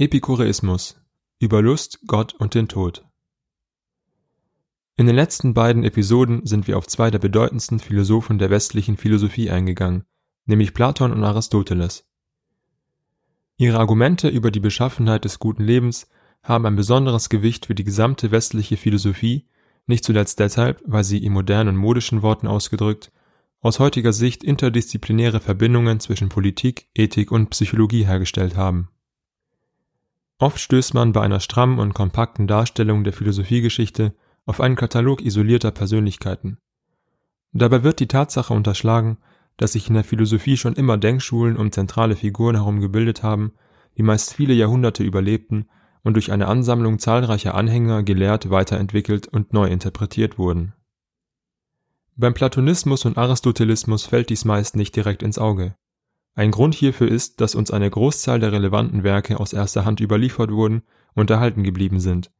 Epikureismus über Lust, Gott und den Tod. In den letzten beiden Episoden sind wir auf zwei der bedeutendsten Philosophen der westlichen Philosophie eingegangen, nämlich Platon und Aristoteles. Ihre Argumente über die Beschaffenheit des guten Lebens haben ein besonderes Gewicht für die gesamte westliche Philosophie, nicht zuletzt deshalb, weil sie in modernen modischen Worten ausgedrückt aus heutiger Sicht interdisziplinäre Verbindungen zwischen Politik, Ethik und Psychologie hergestellt haben. Oft stößt man bei einer strammen und kompakten Darstellung der Philosophiegeschichte auf einen Katalog isolierter Persönlichkeiten. Dabei wird die Tatsache unterschlagen, dass sich in der Philosophie schon immer Denkschulen um zentrale Figuren herum gebildet haben, die meist viele Jahrhunderte überlebten und durch eine Ansammlung zahlreicher Anhänger gelehrt, weiterentwickelt und neu interpretiert wurden. Beim Platonismus und Aristotelismus fällt dies meist nicht direkt ins Auge. Ein Grund hierfür ist, dass uns eine Großzahl der relevanten Werke aus erster Hand überliefert wurden und erhalten geblieben sind.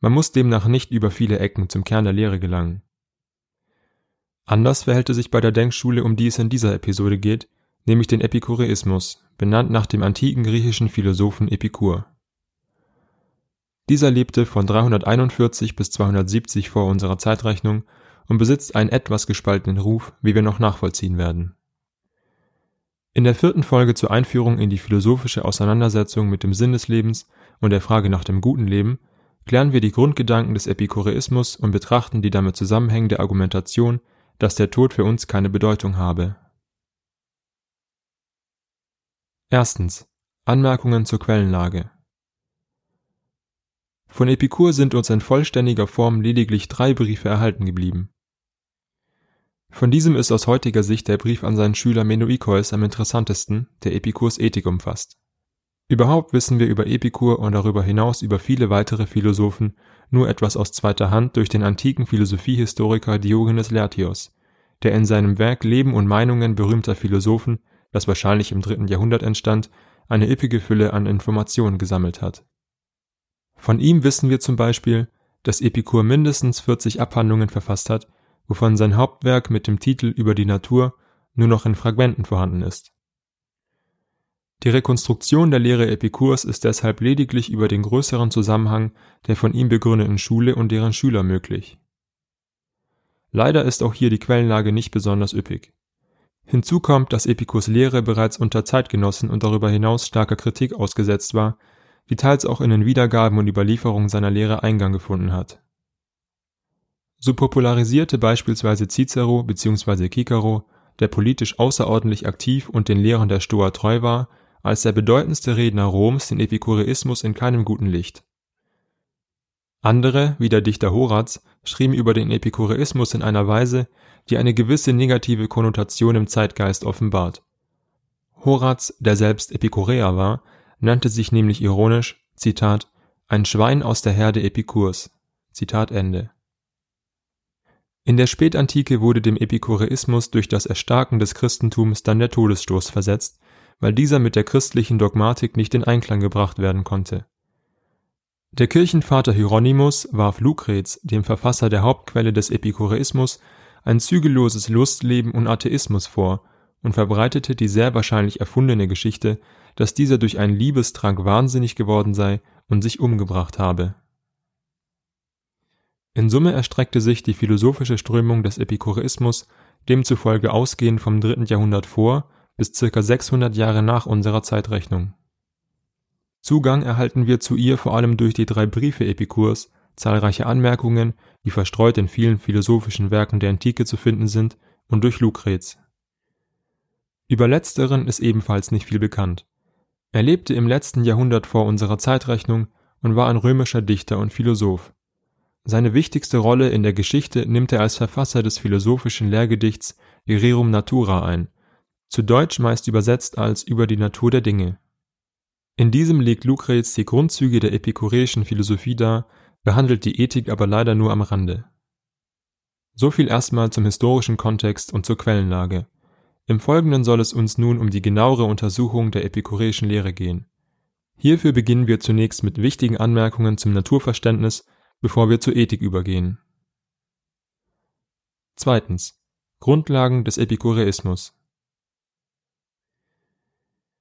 Man muss demnach nicht über viele Ecken zum Kern der Lehre gelangen Anders verhält es sich bei der Denkschule, um die es in dieser Episode geht, nämlich den Epikureismus, benannt nach dem antiken griechischen Philosophen Epikur. Dieser lebte von 341 bis 270 vor unserer Zeitrechnung und besitzt einen etwas gespaltenen Ruf, wie wir noch nachvollziehen werden. In der vierten Folge zur Einführung in die philosophische Auseinandersetzung mit dem Sinn des Lebens und der Frage nach dem guten Leben klären wir die Grundgedanken des Epikureismus und betrachten die damit zusammenhängende Argumentation dass der Tod für uns keine Bedeutung habe. Anmerkungen zur Quellenlage. Von Epikur sind uns in vollständiger Form lediglich drei Briefe erhalten geblieben. Von diesem ist aus heutiger Sicht der Brief an seinen Schüler Menoikeus am interessantesten, der Epikurs Ethik umfasst. Überhaupt wissen wir über Epikur und darüber hinaus über viele weitere Philosophen nur etwas aus zweiter Hand durch den antiken Philosophiehistoriker Diogenes Laertios, der in seinem Werk Leben und Meinungen berühmter Philosophen, das wahrscheinlich im dritten Jahrhundert entstand, eine üppige Fülle an Informationen gesammelt hat. Von ihm wissen wir zum Beispiel, dass Epikur mindestens 40 Abhandlungen verfasst hat, wovon sein Hauptwerk mit dem Titel Über die Natur nur noch in Fragmenten vorhanden ist die Rekonstruktion der Lehre Epikurs ist deshalb lediglich über den größeren Zusammenhang der von ihm begründeten Schule und deren Schüler möglich. Leider ist auch hier die Quellenlage nicht besonders üppig. Hinzu kommt, dass Epikurs Lehre bereits unter Zeitgenossen und darüber hinaus starker Kritik ausgesetzt war, die teils auch in den Wiedergaben und Überlieferungen seiner Lehre Eingang gefunden hat. So popularisierte beispielsweise Cicero bzw. Cicero, der politisch außerordentlich aktiv und den Lehren der Stoa treu war, als der bedeutendste Redner Roms den Epikureismus in keinem guten Licht. Andere, wie der Dichter Horaz, schrieben über den Epikureismus in einer Weise, die eine gewisse negative Konnotation im Zeitgeist offenbart. Horaz, der selbst Epikureer war, nannte sich nämlich ironisch, Zitat, ein Schwein aus der Herde Epikurs. Zitat Ende. In der Spätantike wurde dem Epikureismus durch das Erstarken des Christentums dann der Todesstoß versetzt, weil dieser mit der christlichen Dogmatik nicht in Einklang gebracht werden konnte. Der Kirchenvater Hieronymus warf Lucrez, dem Verfasser der Hauptquelle des Epikureismus, ein zügelloses Lustleben und Atheismus vor und verbreitete die sehr wahrscheinlich erfundene Geschichte, dass dieser durch einen Liebestrank wahnsinnig geworden sei und sich umgebracht habe. In Summe erstreckte sich die philosophische Strömung des Epikureismus demzufolge ausgehend vom dritten Jahrhundert vor bis circa 600 Jahre nach unserer Zeitrechnung. Zugang erhalten wir zu ihr vor allem durch die drei Briefe Epikurs, zahlreiche Anmerkungen, die verstreut in vielen philosophischen Werken der Antike zu finden sind, und durch Lucrez. Über letzteren ist ebenfalls nicht viel bekannt. Er lebte im letzten Jahrhundert vor unserer Zeitrechnung und war ein römischer Dichter und Philosoph. Seine wichtigste Rolle in der Geschichte nimmt er als Verfasser des philosophischen Lehrgedichts Rerum Natura ein, zu Deutsch meist übersetzt als Über die Natur der Dinge. In diesem legt Lucrez die Grundzüge der epikureischen Philosophie dar, behandelt die Ethik aber leider nur am Rande. So viel erstmal zum historischen Kontext und zur Quellenlage. Im Folgenden soll es uns nun um die genauere Untersuchung der epikureischen Lehre gehen. Hierfür beginnen wir zunächst mit wichtigen Anmerkungen zum Naturverständnis, bevor wir zur Ethik übergehen. Zweitens. Grundlagen des Epikureismus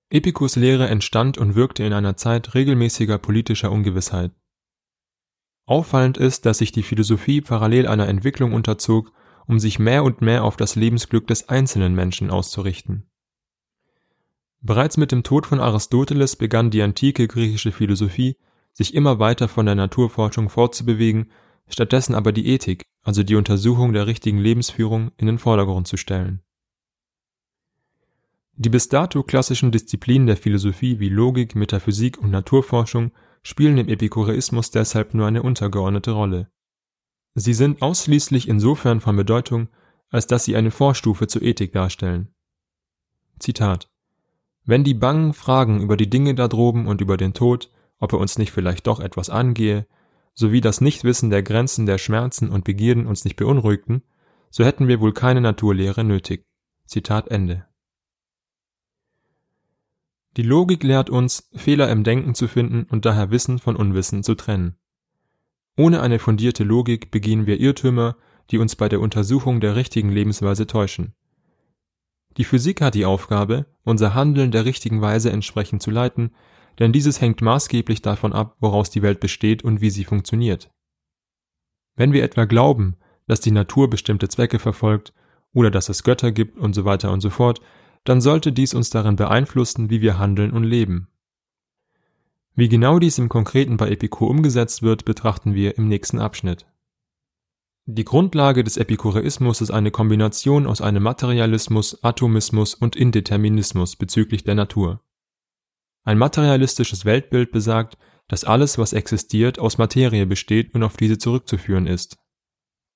Epikurs Lehre entstand und wirkte in einer Zeit regelmäßiger politischer Ungewissheit. Auffallend ist, dass sich die Philosophie parallel einer Entwicklung unterzog, um sich mehr und mehr auf das Lebensglück des einzelnen Menschen auszurichten. Bereits mit dem Tod von Aristoteles begann die antike griechische Philosophie, sich immer weiter von der Naturforschung fortzubewegen, stattdessen aber die Ethik, also die Untersuchung der richtigen Lebensführung, in den Vordergrund zu stellen die bis dato klassischen Disziplinen der Philosophie wie Logik, Metaphysik und Naturforschung spielen im Epikureismus deshalb nur eine untergeordnete Rolle. Sie sind ausschließlich insofern von Bedeutung, als dass sie eine Vorstufe zur Ethik darstellen. Zitat Wenn die bangen Fragen über die Dinge da droben und über den Tod, ob er uns nicht vielleicht doch etwas angehe, sowie das Nichtwissen der Grenzen der Schmerzen und Begierden uns nicht beunruhigten, so hätten wir wohl keine Naturlehre nötig. Zitat Ende. Die Logik lehrt uns, Fehler im Denken zu finden und daher Wissen von Unwissen zu trennen. Ohne eine fundierte Logik begehen wir Irrtümer, die uns bei der Untersuchung der richtigen Lebensweise täuschen. Die Physik hat die Aufgabe, unser Handeln der richtigen Weise entsprechend zu leiten, denn dieses hängt maßgeblich davon ab, woraus die Welt besteht und wie sie funktioniert. Wenn wir etwa glauben, dass die Natur bestimmte Zwecke verfolgt oder dass es Götter gibt und so weiter und so fort, dann sollte dies uns darin beeinflussen, wie wir handeln und leben. Wie genau dies im Konkreten bei Epikur umgesetzt wird, betrachten wir im nächsten Abschnitt. Die Grundlage des Epikureismus ist eine Kombination aus einem Materialismus, Atomismus und Indeterminismus bezüglich der Natur. Ein materialistisches Weltbild besagt, dass alles, was existiert, aus Materie besteht und auf diese zurückzuführen ist.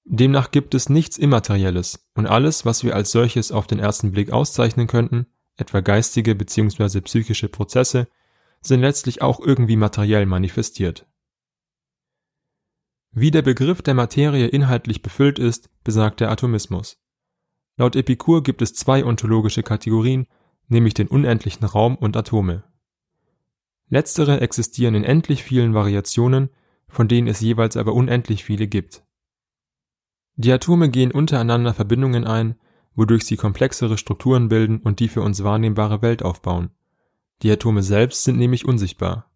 Demnach gibt es nichts Immaterielles und alles, was wir als solches auf den ersten Blick auszeichnen könnten, etwa geistige bzw. psychische Prozesse, sind letztlich auch irgendwie materiell manifestiert. Wie der Begriff der Materie inhaltlich befüllt ist, besagt der Atomismus. Laut Epikur gibt es zwei ontologische Kategorien, nämlich den unendlichen Raum und Atome. Letztere existieren in endlich vielen Variationen, von denen es jeweils aber unendlich viele gibt. Die Atome gehen untereinander Verbindungen ein, wodurch sie komplexere Strukturen bilden und die für uns wahrnehmbare Welt aufbauen. Die Atome selbst sind nämlich unsichtbar.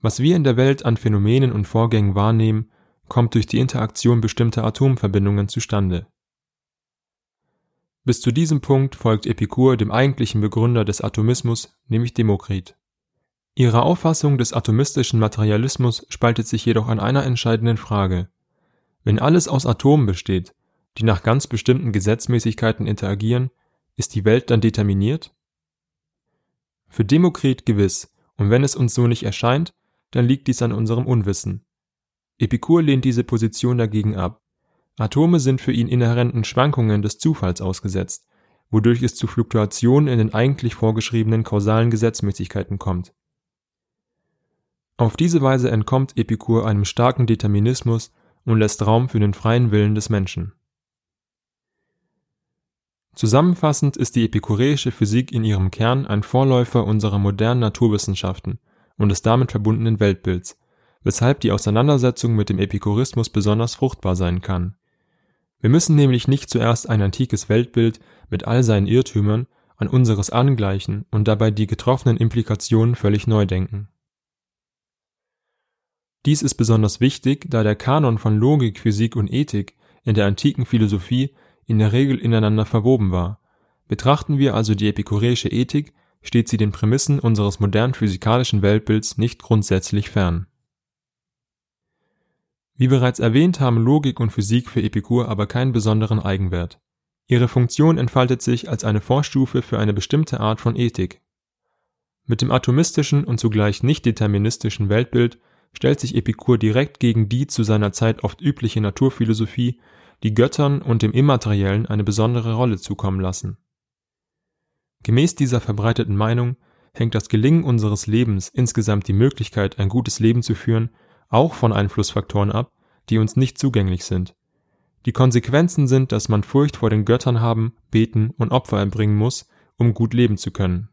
Was wir in der Welt an Phänomenen und Vorgängen wahrnehmen, kommt durch die Interaktion bestimmter Atomverbindungen zustande. Bis zu diesem Punkt folgt Epikur dem eigentlichen Begründer des Atomismus, nämlich Demokrit. Ihre Auffassung des atomistischen Materialismus spaltet sich jedoch an einer entscheidenden Frage wenn alles aus Atomen besteht, die nach ganz bestimmten Gesetzmäßigkeiten interagieren, ist die Welt dann determiniert? Für Demokrit gewiss, und wenn es uns so nicht erscheint, dann liegt dies an unserem Unwissen. Epikur lehnt diese Position dagegen ab. Atome sind für ihn inhärenten Schwankungen des Zufalls ausgesetzt, wodurch es zu Fluktuationen in den eigentlich vorgeschriebenen kausalen Gesetzmäßigkeiten kommt. Auf diese Weise entkommt Epikur einem starken Determinismus und lässt Raum für den freien Willen des Menschen. Zusammenfassend ist die epikureische Physik in ihrem Kern ein Vorläufer unserer modernen Naturwissenschaften und des damit verbundenen Weltbilds, weshalb die Auseinandersetzung mit dem Epikurismus besonders fruchtbar sein kann. Wir müssen nämlich nicht zuerst ein antikes Weltbild mit all seinen Irrtümern an unseres angleichen und dabei die getroffenen Implikationen völlig neu denken dies ist besonders wichtig, da der Kanon von Logik, Physik und Ethik in der antiken Philosophie in der Regel ineinander verwoben war. Betrachten wir also die epikureische Ethik, steht sie den Prämissen unseres modernen physikalischen Weltbilds nicht grundsätzlich fern. Wie bereits erwähnt haben Logik und Physik für Epikur aber keinen besonderen Eigenwert. Ihre Funktion entfaltet sich als eine Vorstufe für eine bestimmte Art von Ethik. Mit dem atomistischen und zugleich nicht deterministischen Weltbild stellt sich Epikur direkt gegen die zu seiner Zeit oft übliche Naturphilosophie, die Göttern und dem Immateriellen eine besondere Rolle zukommen lassen. Gemäß dieser verbreiteten Meinung hängt das Gelingen unseres Lebens, insgesamt die Möglichkeit, ein gutes Leben zu führen, auch von Einflussfaktoren ab, die uns nicht zugänglich sind. Die Konsequenzen sind, dass man Furcht vor den Göttern haben, beten und Opfer erbringen muss, um gut leben zu können.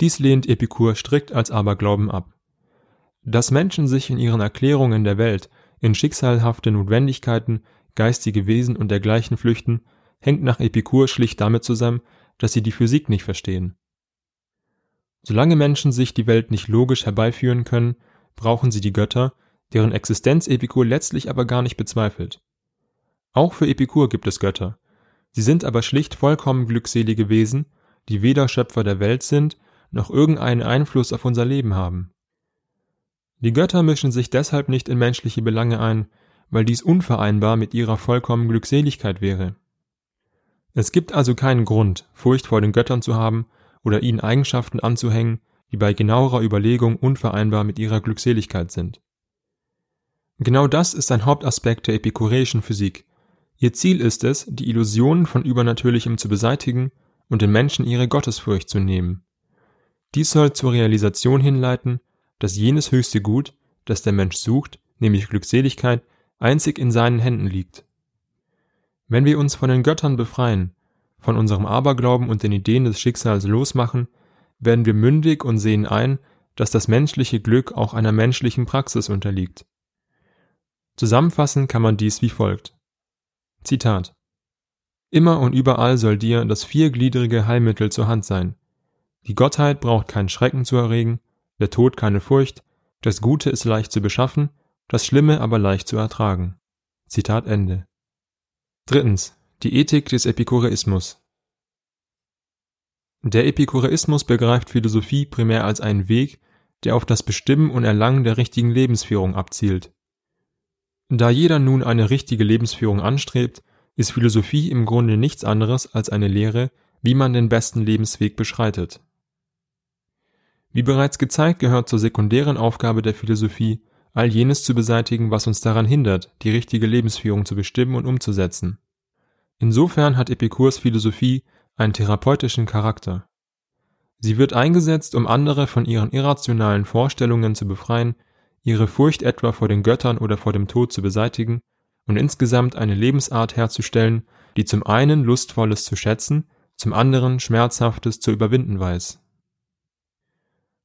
Dies lehnt Epikur strikt als Aberglauben ab. Dass Menschen sich in ihren Erklärungen der Welt in schicksalhafte Notwendigkeiten, geistige Wesen und dergleichen flüchten, hängt nach Epikur schlicht damit zusammen, dass sie die Physik nicht verstehen. Solange Menschen sich die Welt nicht logisch herbeiführen können, brauchen sie die Götter, deren Existenz Epikur letztlich aber gar nicht bezweifelt. Auch für Epikur gibt es Götter. Sie sind aber schlicht vollkommen glückselige Wesen, die weder Schöpfer der Welt sind, noch irgendeinen Einfluss auf unser Leben haben. Die Götter mischen sich deshalb nicht in menschliche Belange ein, weil dies unvereinbar mit ihrer vollkommenen Glückseligkeit wäre. Es gibt also keinen Grund, Furcht vor den Göttern zu haben oder ihnen Eigenschaften anzuhängen, die bei genauerer Überlegung unvereinbar mit ihrer Glückseligkeit sind. Genau das ist ein Hauptaspekt der epikureischen Physik. Ihr Ziel ist es, die Illusionen von Übernatürlichem zu beseitigen und den Menschen ihre Gottesfurcht zu nehmen. Dies soll zur Realisation hinleiten, dass jenes höchste Gut, das der Mensch sucht, nämlich Glückseligkeit, einzig in seinen Händen liegt. Wenn wir uns von den Göttern befreien, von unserem Aberglauben und den Ideen des Schicksals losmachen, werden wir mündig und sehen ein, dass das menschliche Glück auch einer menschlichen Praxis unterliegt. Zusammenfassen kann man dies wie folgt. Zitat Immer und überall soll dir das viergliedrige Heilmittel zur Hand sein. Die Gottheit braucht keinen Schrecken zu erregen, der Tod keine Furcht, das Gute ist leicht zu beschaffen, das Schlimme aber leicht zu ertragen. Zitat Ende. Drittens. Die Ethik des Epikureismus. Der Epikureismus begreift Philosophie primär als einen Weg, der auf das Bestimmen und Erlangen der richtigen Lebensführung abzielt. Da jeder nun eine richtige Lebensführung anstrebt, ist Philosophie im Grunde nichts anderes als eine Lehre, wie man den besten Lebensweg beschreitet. Wie bereits gezeigt, gehört zur sekundären Aufgabe der Philosophie, all jenes zu beseitigen, was uns daran hindert, die richtige Lebensführung zu bestimmen und umzusetzen. Insofern hat Epikurs Philosophie einen therapeutischen Charakter. Sie wird eingesetzt, um andere von ihren irrationalen Vorstellungen zu befreien, ihre Furcht etwa vor den Göttern oder vor dem Tod zu beseitigen und insgesamt eine Lebensart herzustellen, die zum einen Lustvolles zu schätzen, zum anderen Schmerzhaftes zu überwinden weiß.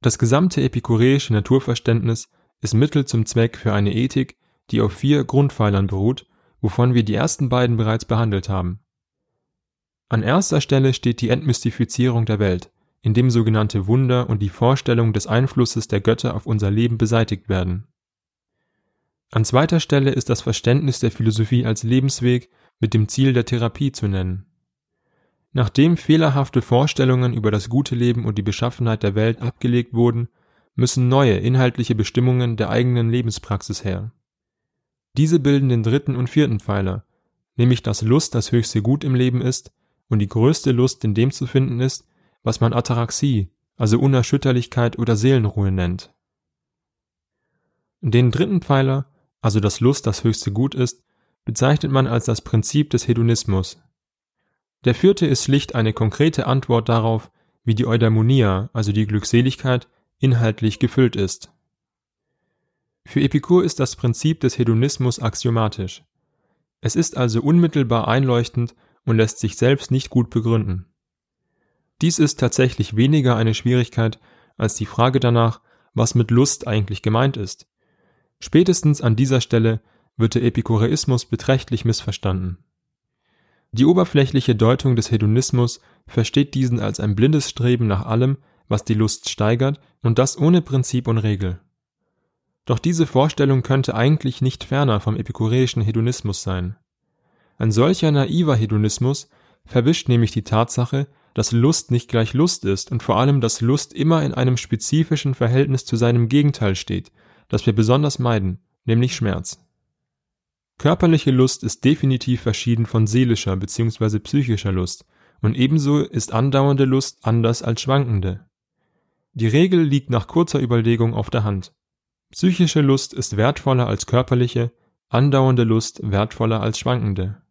Das gesamte epikureische Naturverständnis ist Mittel zum Zweck für eine Ethik, die auf vier Grundpfeilern beruht, wovon wir die ersten beiden bereits behandelt haben. An erster Stelle steht die Entmystifizierung der Welt, indem sogenannte Wunder und die Vorstellung des Einflusses der Götter auf unser Leben beseitigt werden. An zweiter Stelle ist das Verständnis der Philosophie als Lebensweg mit dem Ziel der Therapie zu nennen. Nachdem fehlerhafte Vorstellungen über das gute Leben und die Beschaffenheit der Welt abgelegt wurden, müssen neue inhaltliche Bestimmungen der eigenen Lebenspraxis her. Diese bilden den dritten und vierten Pfeiler, nämlich dass Lust das höchste Gut im Leben ist und die größte Lust in dem zu finden ist, was man Ataraxie, also Unerschütterlichkeit oder Seelenruhe nennt. Den dritten Pfeiler, also dass Lust das höchste Gut ist, bezeichnet man als das Prinzip des Hedonismus. Der vierte ist schlicht eine konkrete Antwort darauf, wie die Eudaimonia, also die Glückseligkeit, inhaltlich gefüllt ist. Für Epikur ist das Prinzip des Hedonismus axiomatisch. Es ist also unmittelbar einleuchtend und lässt sich selbst nicht gut begründen. Dies ist tatsächlich weniger eine Schwierigkeit als die Frage danach, was mit Lust eigentlich gemeint ist. Spätestens an dieser Stelle wird der Epikureismus beträchtlich missverstanden. Die oberflächliche Deutung des Hedonismus versteht diesen als ein blindes Streben nach allem, was die Lust steigert, und das ohne Prinzip und Regel. Doch diese Vorstellung könnte eigentlich nicht ferner vom epikureischen Hedonismus sein. Ein solcher naiver Hedonismus verwischt nämlich die Tatsache, dass Lust nicht gleich Lust ist und vor allem, dass Lust immer in einem spezifischen Verhältnis zu seinem Gegenteil steht, das wir besonders meiden, nämlich Schmerz. Körperliche Lust ist definitiv verschieden von seelischer bzw. psychischer Lust, und ebenso ist andauernde Lust anders als schwankende. Die Regel liegt nach kurzer Überlegung auf der Hand. Psychische Lust ist wertvoller als körperliche, andauernde Lust wertvoller als schwankende.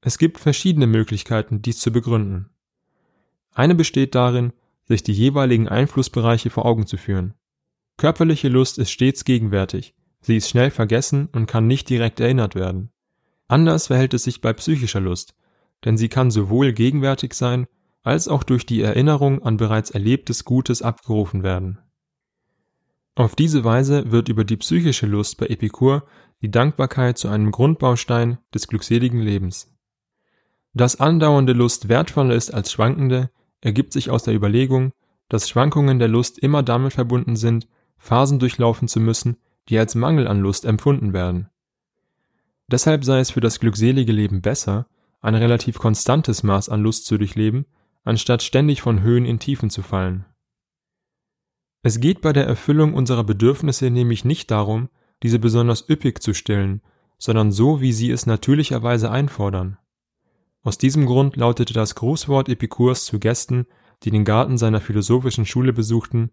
Es gibt verschiedene Möglichkeiten, dies zu begründen. Eine besteht darin, sich die jeweiligen Einflussbereiche vor Augen zu führen. Körperliche Lust ist stets gegenwärtig, sie ist schnell vergessen und kann nicht direkt erinnert werden. Anders verhält es sich bei psychischer Lust, denn sie kann sowohl gegenwärtig sein, als auch durch die Erinnerung an bereits erlebtes Gutes abgerufen werden. Auf diese Weise wird über die psychische Lust bei Epikur die Dankbarkeit zu einem Grundbaustein des glückseligen Lebens. Dass andauernde Lust wertvoller ist als schwankende, ergibt sich aus der Überlegung, dass Schwankungen der Lust immer damit verbunden sind, Phasen durchlaufen zu müssen, die als Mangel an Lust empfunden werden. Deshalb sei es für das glückselige Leben besser, ein relativ konstantes Maß an Lust zu durchleben, anstatt ständig von Höhen in Tiefen zu fallen. Es geht bei der Erfüllung unserer Bedürfnisse nämlich nicht darum, diese besonders üppig zu stillen, sondern so, wie sie es natürlicherweise einfordern. Aus diesem Grund lautete das Grußwort Epikurs zu Gästen, die den Garten seiner philosophischen Schule besuchten,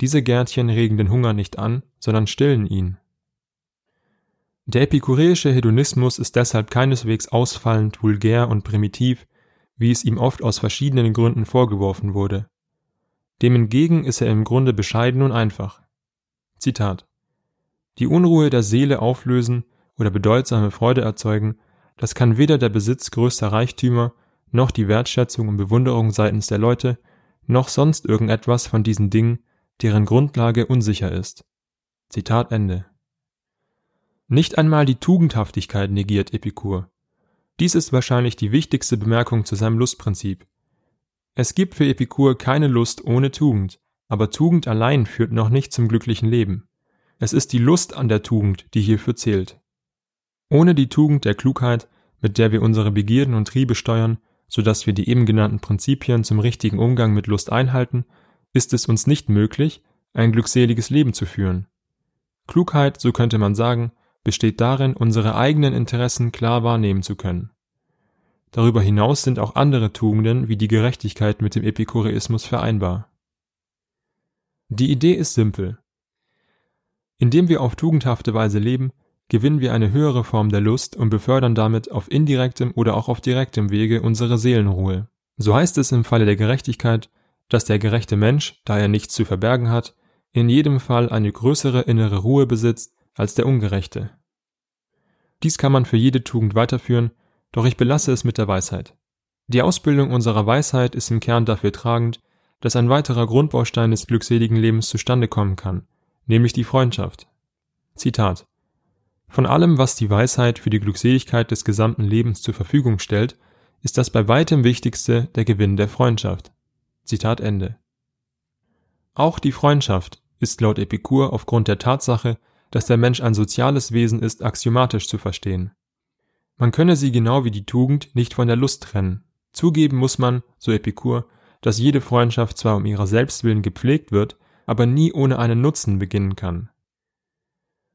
diese Gärtchen regen den Hunger nicht an, sondern stillen ihn. Der epikureische Hedonismus ist deshalb keineswegs ausfallend, vulgär und primitiv, wie es ihm oft aus verschiedenen Gründen vorgeworfen wurde. Dem entgegen ist er im Grunde bescheiden und einfach. Zitat Die Unruhe der Seele auflösen oder bedeutsame Freude erzeugen, das kann weder der Besitz größter Reichtümer, noch die Wertschätzung und Bewunderung seitens der Leute, noch sonst irgendetwas von diesen Dingen, deren Grundlage unsicher ist. Zitat Ende. Nicht einmal die Tugendhaftigkeit negiert Epikur. Dies ist wahrscheinlich die wichtigste Bemerkung zu seinem Lustprinzip. Es gibt für Epikur keine Lust ohne Tugend, aber Tugend allein führt noch nicht zum glücklichen Leben. Es ist die Lust an der Tugend, die hierfür zählt. Ohne die Tugend der Klugheit, mit der wir unsere Begierden und Triebe steuern, so dass wir die eben genannten Prinzipien zum richtigen Umgang mit Lust einhalten, ist es uns nicht möglich, ein glückseliges Leben zu führen. Klugheit, so könnte man sagen, besteht darin, unsere eigenen Interessen klar wahrnehmen zu können. Darüber hinaus sind auch andere Tugenden wie die Gerechtigkeit mit dem Epikureismus vereinbar. Die Idee ist simpel. Indem wir auf tugendhafte Weise leben, gewinnen wir eine höhere Form der Lust und befördern damit auf indirektem oder auch auf direktem Wege unsere Seelenruhe. So heißt es im Falle der Gerechtigkeit, dass der gerechte Mensch, da er nichts zu verbergen hat, in jedem Fall eine größere innere Ruhe besitzt als der Ungerechte. Dies kann man für jede Tugend weiterführen, doch ich belasse es mit der Weisheit. Die Ausbildung unserer Weisheit ist im Kern dafür tragend, dass ein weiterer Grundbaustein des glückseligen Lebens zustande kommen kann, nämlich die Freundschaft. Zitat Von allem, was die Weisheit für die Glückseligkeit des gesamten Lebens zur Verfügung stellt, ist das bei weitem wichtigste der Gewinn der Freundschaft. Zitat Ende. Auch die Freundschaft ist laut Epikur aufgrund der Tatsache, dass der Mensch ein soziales Wesen ist, axiomatisch zu verstehen. Man könne sie genau wie die Tugend nicht von der Lust trennen. Zugeben muss man, so Epikur, dass jede Freundschaft zwar um ihrer selbst willen gepflegt wird, aber nie ohne einen Nutzen beginnen kann.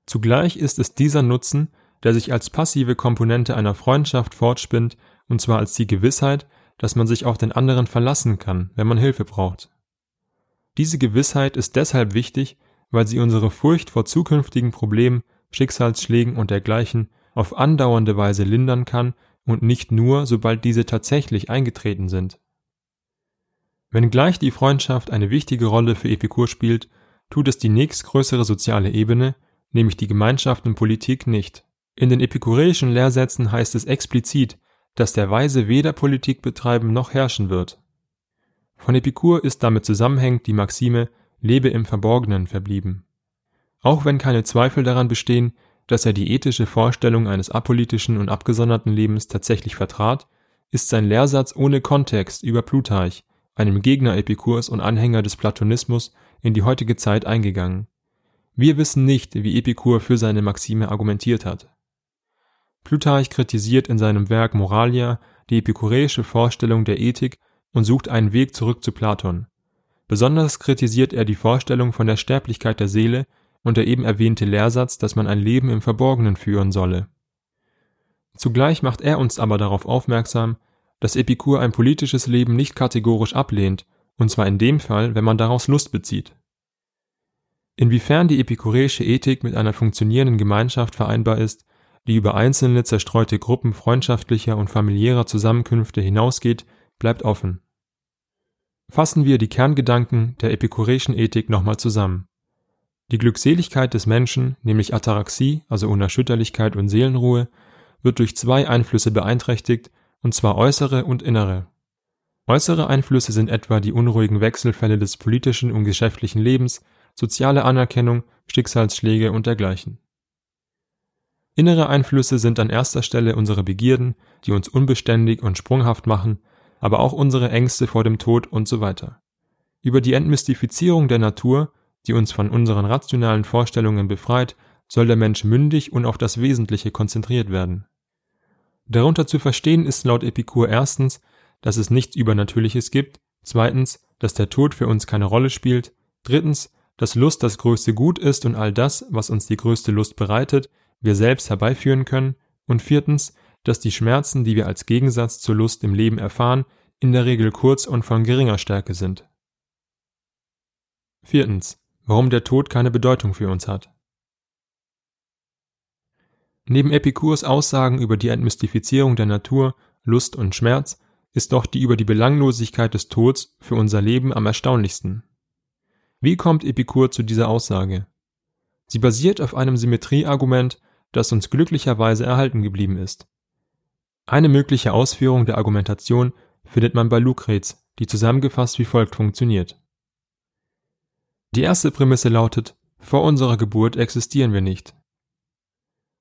Zugleich ist es dieser Nutzen, der sich als passive Komponente einer Freundschaft fortspinnt, und zwar als die Gewissheit, dass man sich auf den anderen verlassen kann, wenn man Hilfe braucht. Diese Gewissheit ist deshalb wichtig, weil sie unsere Furcht vor zukünftigen Problemen, Schicksalsschlägen und dergleichen auf andauernde Weise lindern kann und nicht nur, sobald diese tatsächlich eingetreten sind. Wenngleich die Freundschaft eine wichtige Rolle für Epikur spielt, tut es die nächstgrößere soziale Ebene, nämlich die Gemeinschaft und Politik, nicht. In den epikureischen Lehrsätzen heißt es explizit, dass der Weise weder Politik betreiben noch herrschen wird. Von Epikur ist damit zusammenhängend die Maxime lebe im Verborgenen verblieben. Auch wenn keine Zweifel daran bestehen, dass er die ethische Vorstellung eines apolitischen und abgesonderten Lebens tatsächlich vertrat, ist sein Lehrsatz ohne Kontext über Plutarch, einem Gegner Epikurs und Anhänger des Platonismus, in die heutige Zeit eingegangen. Wir wissen nicht, wie Epikur für seine Maxime argumentiert hat. Plutarch kritisiert in seinem Werk Moralia die epikureische Vorstellung der Ethik und sucht einen Weg zurück zu Platon. Besonders kritisiert er die Vorstellung von der Sterblichkeit der Seele und der eben erwähnte Lehrsatz, dass man ein Leben im Verborgenen führen solle. Zugleich macht er uns aber darauf aufmerksam, dass Epikur ein politisches Leben nicht kategorisch ablehnt, und zwar in dem Fall, wenn man daraus Lust bezieht. Inwiefern die epikureische Ethik mit einer funktionierenden Gemeinschaft vereinbar ist, die über einzelne zerstreute Gruppen freundschaftlicher und familiärer Zusammenkünfte hinausgeht, bleibt offen. Fassen wir die Kerngedanken der epikureischen Ethik nochmal zusammen. Die Glückseligkeit des Menschen, nämlich Ataraxie, also Unerschütterlichkeit und Seelenruhe, wird durch zwei Einflüsse beeinträchtigt, und zwar äußere und innere. Äußere Einflüsse sind etwa die unruhigen Wechselfälle des politischen und geschäftlichen Lebens, soziale Anerkennung, Schicksalsschläge und dergleichen. Innere Einflüsse sind an erster Stelle unsere Begierden, die uns unbeständig und sprunghaft machen, aber auch unsere Ängste vor dem Tod und so weiter. Über die Entmystifizierung der Natur, die uns von unseren rationalen Vorstellungen befreit, soll der Mensch mündig und auf das Wesentliche konzentriert werden. Darunter zu verstehen ist laut Epikur erstens, dass es nichts Übernatürliches gibt, zweitens, dass der Tod für uns keine Rolle spielt, drittens, dass Lust das größte Gut ist und all das, was uns die größte Lust bereitet, wir selbst herbeiführen können, und viertens, dass die Schmerzen, die wir als Gegensatz zur Lust im Leben erfahren, in der Regel kurz und von geringer Stärke sind. Viertens. Warum der Tod keine Bedeutung für uns hat. Neben Epikurs Aussagen über die Entmystifizierung der Natur, Lust und Schmerz ist doch die über die Belanglosigkeit des Todes für unser Leben am erstaunlichsten. Wie kommt Epikur zu dieser Aussage? Sie basiert auf einem Symmetrieargument, das uns glücklicherweise erhalten geblieben ist. Eine mögliche Ausführung der Argumentation findet man bei Lucrez, die zusammengefasst wie folgt funktioniert. Die erste Prämisse lautet, vor unserer Geburt existieren wir nicht.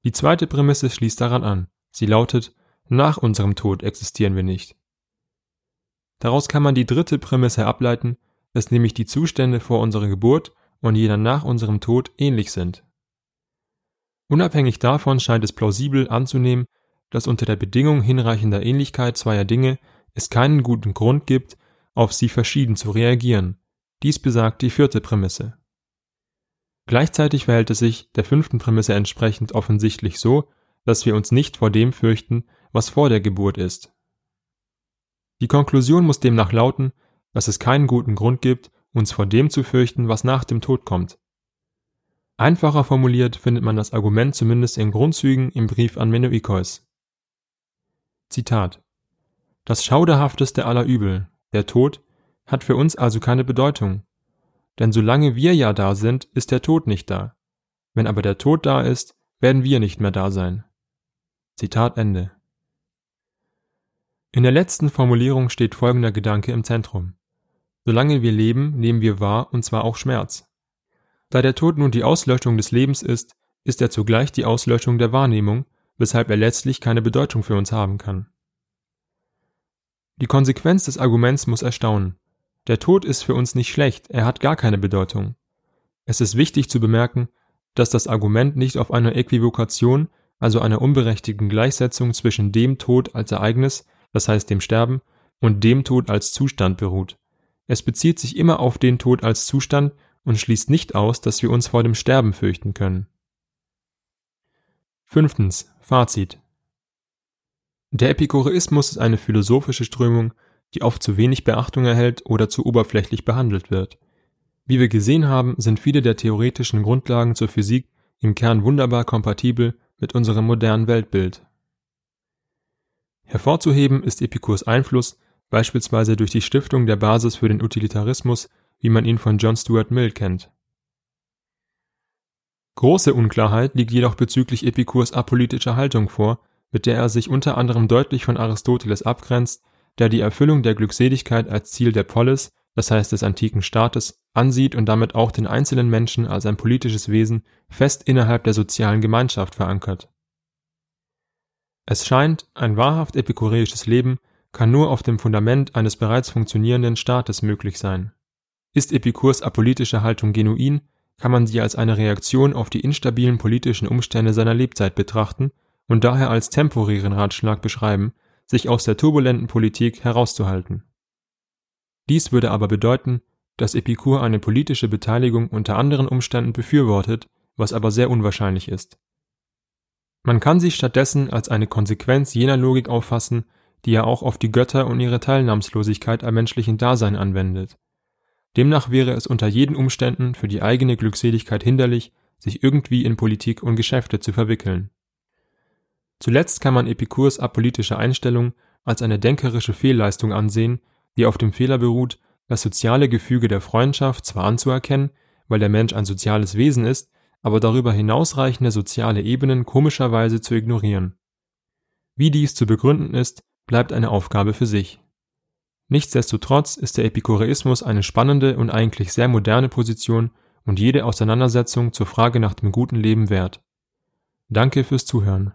Die zweite Prämisse schließt daran an. Sie lautet, nach unserem Tod existieren wir nicht. Daraus kann man die dritte Prämisse ableiten, dass nämlich die Zustände vor unserer Geburt und jener nach unserem Tod ähnlich sind. Unabhängig davon scheint es plausibel anzunehmen, dass unter der Bedingung hinreichender Ähnlichkeit zweier Dinge es keinen guten Grund gibt, auf sie verschieden zu reagieren, dies besagt die vierte Prämisse. Gleichzeitig verhält es sich der fünften Prämisse entsprechend offensichtlich so, dass wir uns nicht vor dem fürchten, was vor der Geburt ist. Die Konklusion muss demnach lauten, dass es keinen guten Grund gibt, uns vor dem zu fürchten, was nach dem Tod kommt. Einfacher formuliert findet man das Argument zumindest in Grundzügen im Brief an Menoikeus. Zitat Das schauderhafteste aller Übel, der Tod, hat für uns also keine Bedeutung. Denn solange wir ja da sind, ist der Tod nicht da. Wenn aber der Tod da ist, werden wir nicht mehr da sein. Zitat Ende. In der letzten Formulierung steht folgender Gedanke im Zentrum. Solange wir leben, nehmen wir wahr, und zwar auch Schmerz. Da der Tod nun die Auslöschung des Lebens ist, ist er zugleich die Auslöschung der Wahrnehmung, weshalb er letztlich keine Bedeutung für uns haben kann. Die Konsequenz des Arguments muss erstaunen. Der Tod ist für uns nicht schlecht, er hat gar keine Bedeutung. Es ist wichtig zu bemerken, dass das Argument nicht auf einer Äquivokation, also einer unberechtigten Gleichsetzung zwischen dem Tod als Ereignis, das heißt dem Sterben, und dem Tod als Zustand beruht. Es bezieht sich immer auf den Tod als Zustand und schließt nicht aus, dass wir uns vor dem Sterben fürchten können. Fünftens. Fazit. Der Epikureismus ist eine philosophische Strömung, die oft zu wenig Beachtung erhält oder zu oberflächlich behandelt wird. Wie wir gesehen haben, sind viele der theoretischen Grundlagen zur Physik im Kern wunderbar kompatibel mit unserem modernen Weltbild. Hervorzuheben ist Epikurs Einfluss beispielsweise durch die Stiftung der Basis für den Utilitarismus, wie man ihn von John Stuart Mill kennt. Große Unklarheit liegt jedoch bezüglich Epikurs apolitischer Haltung vor, mit der er sich unter anderem deutlich von Aristoteles abgrenzt der die Erfüllung der Glückseligkeit als Ziel der Polis, das heißt des antiken Staates, ansieht und damit auch den einzelnen Menschen als ein politisches Wesen fest innerhalb der sozialen Gemeinschaft verankert. Es scheint, ein wahrhaft epikureisches Leben kann nur auf dem Fundament eines bereits funktionierenden Staates möglich sein. Ist Epikurs apolitische Haltung genuin, kann man sie als eine Reaktion auf die instabilen politischen Umstände seiner Lebzeit betrachten und daher als temporären Ratschlag beschreiben, sich aus der turbulenten Politik herauszuhalten. Dies würde aber bedeuten, dass Epikur eine politische Beteiligung unter anderen Umständen befürwortet, was aber sehr unwahrscheinlich ist. Man kann sie stattdessen als eine Konsequenz jener Logik auffassen, die er auch auf die Götter und ihre Teilnahmslosigkeit am menschlichen Dasein anwendet. Demnach wäre es unter jeden Umständen für die eigene Glückseligkeit hinderlich, sich irgendwie in Politik und Geschäfte zu verwickeln. Zuletzt kann man Epikurs apolitische Einstellung als eine denkerische Fehlleistung ansehen, die auf dem Fehler beruht, das soziale Gefüge der Freundschaft zwar anzuerkennen, weil der Mensch ein soziales Wesen ist, aber darüber hinausreichende soziale Ebenen komischerweise zu ignorieren. Wie dies zu begründen ist, bleibt eine Aufgabe für sich. Nichtsdestotrotz ist der Epikureismus eine spannende und eigentlich sehr moderne Position und jede Auseinandersetzung zur Frage nach dem guten Leben wert. Danke fürs Zuhören.